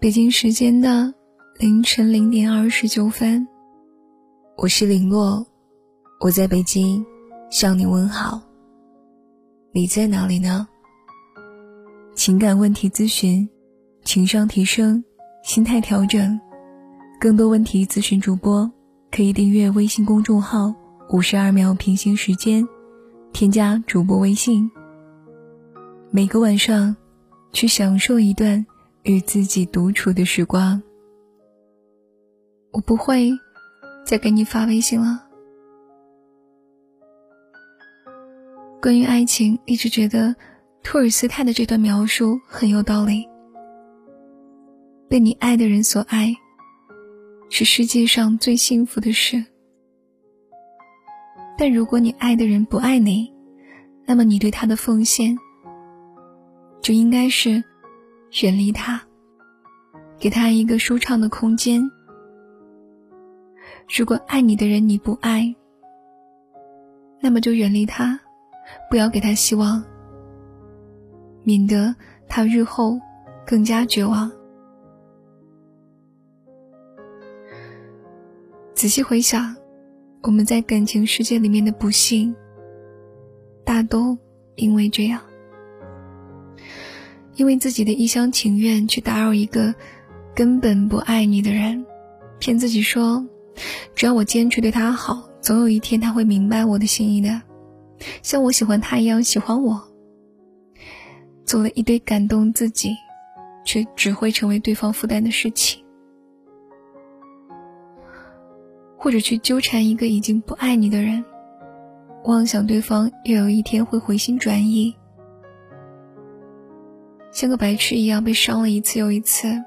北京时间的凌晨零点二十九分，我是林洛，我在北京向你问好。你在哪里呢？情感问题咨询，情商提升，心态调整，更多问题咨询主播可以订阅微信公众号“五十二秒平行时间”，添加主播微信。每个晚上，去享受一段与自己独处的时光。我不会再给你发微信了。关于爱情，一直觉得托尔斯泰的这段描述很有道理。被你爱的人所爱，是世界上最幸福的事。但如果你爱的人不爱你，那么你对他的奉献。就应该是远离他，给他一个舒畅的空间。如果爱你的人你不爱，那么就远离他，不要给他希望，免得他日后更加绝望。仔细回想，我们在感情世界里面的不幸，大都因为这样。因为自己的一厢情愿去打扰一个根本不爱你的人，骗自己说，只要我坚持对他好，总有一天他会明白我的心意的，像我喜欢他一样喜欢我。做了一堆感动自己，却只会成为对方负担的事情，或者去纠缠一个已经不爱你的人，妄想对方又有一天会回心转意。像个白痴一样被伤了一次又一次，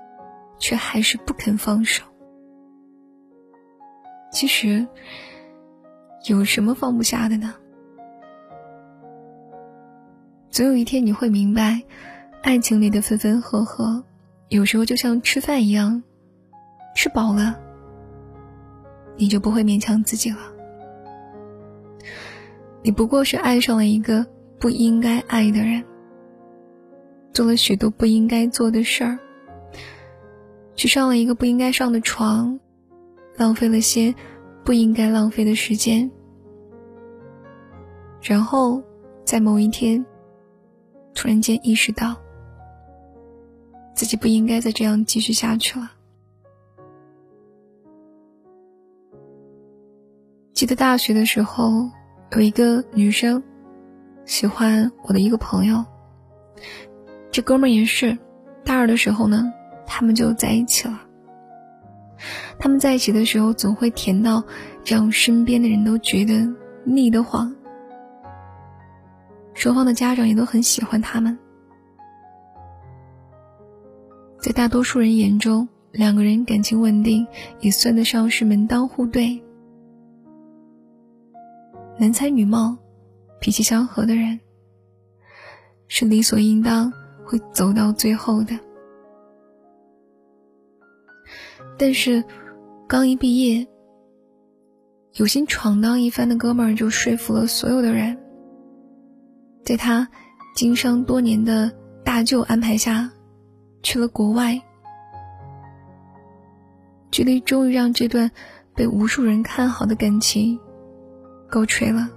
却还是不肯放手。其实，有什么放不下的呢？总有一天你会明白，爱情里的分分合合，有时候就像吃饭一样，吃饱了，你就不会勉强自己了。你不过是爱上了一个不应该爱的人。做了许多不应该做的事儿，去上了一个不应该上的床，浪费了些不应该浪费的时间，然后在某一天，突然间意识到自己不应该再这样继续下去了。记得大学的时候，有一个女生喜欢我的一个朋友。这哥们也是，大二的时候呢，他们就在一起了。他们在一起的时候，总会甜到让身边的人都觉得腻得慌。双方的家长也都很喜欢他们。在大多数人眼中，两个人感情稳定，也算得上是门当户对、男才女貌、脾气相合的人，是理所应当。会走到最后的，但是刚一毕业，有心闯荡一番的哥们儿就说服了所有的人，在他经商多年的大舅安排下，去了国外，距离终于让这段被无数人看好的感情告吹了。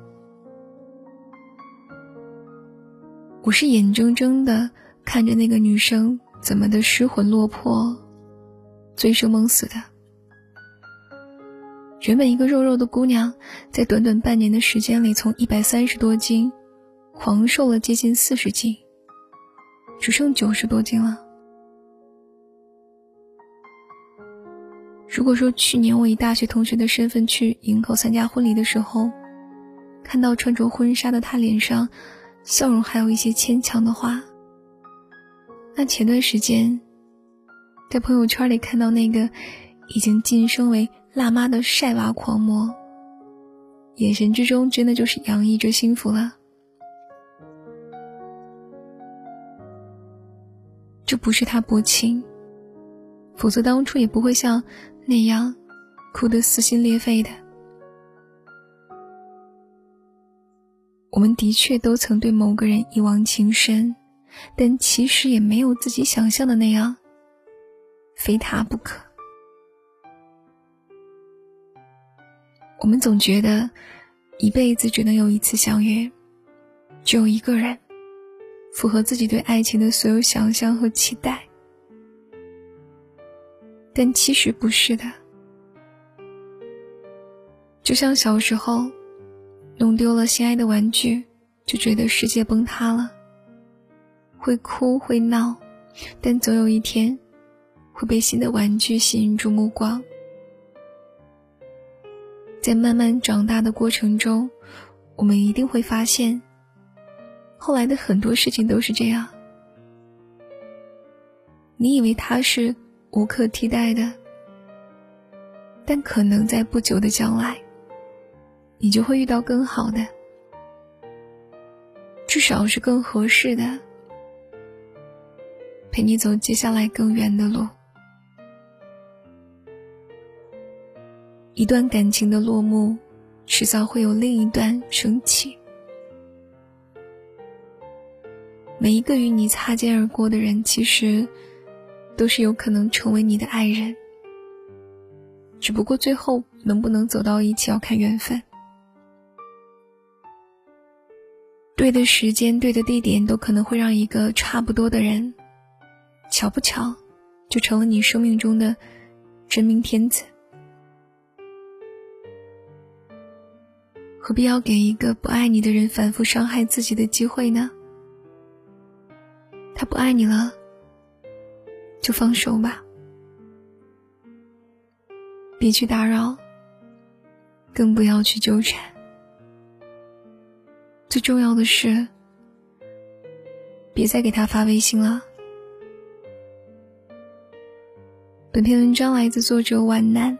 我是眼睁睁的。看着那个女生怎么的失魂落魄、醉生梦死的，原本一个肉肉的姑娘，在短短半年的时间里，从一百三十多斤，狂瘦了接近四十斤，只剩九十多斤了。如果说去年我以大学同学的身份去营口参加婚礼的时候，看到穿着婚纱的她脸上笑容还有一些牵强的话。那前段时间，在朋友圈里看到那个已经晋升为辣妈的晒娃狂魔，眼神之中真的就是洋溢着幸福了。这不是他薄情，否则当初也不会像那样哭得撕心裂肺的。我们的确都曾对某个人一往情深。但其实也没有自己想象的那样非他不可。我们总觉得一辈子只能有一次相遇，只有一个人符合自己对爱情的所有想象和期待，但其实不是的。就像小时候弄丢了心爱的玩具，就觉得世界崩塌了，会哭会闹，但总有一天会被新的玩具吸引住目光。在慢慢长大的过程中，我们一定会发现，后来的很多事情都是这样。你以为他是无可替代的，但可能在不久的将来，你就会遇到更好的，至少是更合适的，陪你走接下来更远的路。一段感情的落幕，迟早会有另一段升起。每一个与你擦肩而过的人，其实都是有可能成为你的爱人。只不过最后能不能走到一起，要看缘分。对的时间、对的地点，都可能会让一个差不多的人，巧不巧，就成了你生命中的真命天子。何必要给一个不爱你的人反复伤害自己的机会呢？他不爱你了，就放手吧，别去打扰，更不要去纠缠。最重要的是，别再给他发微信了。本篇文章来自作者皖南，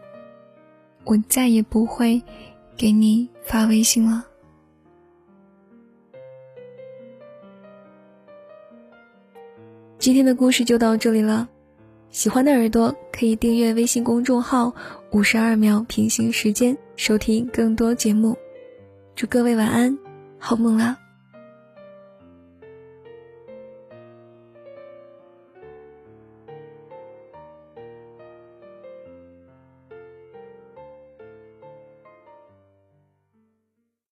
我再也不会。给你发微信了。今天的故事就到这里了，喜欢的耳朵可以订阅微信公众号“五十二秒平行时间”，收听更多节目。祝各位晚安，好梦啦！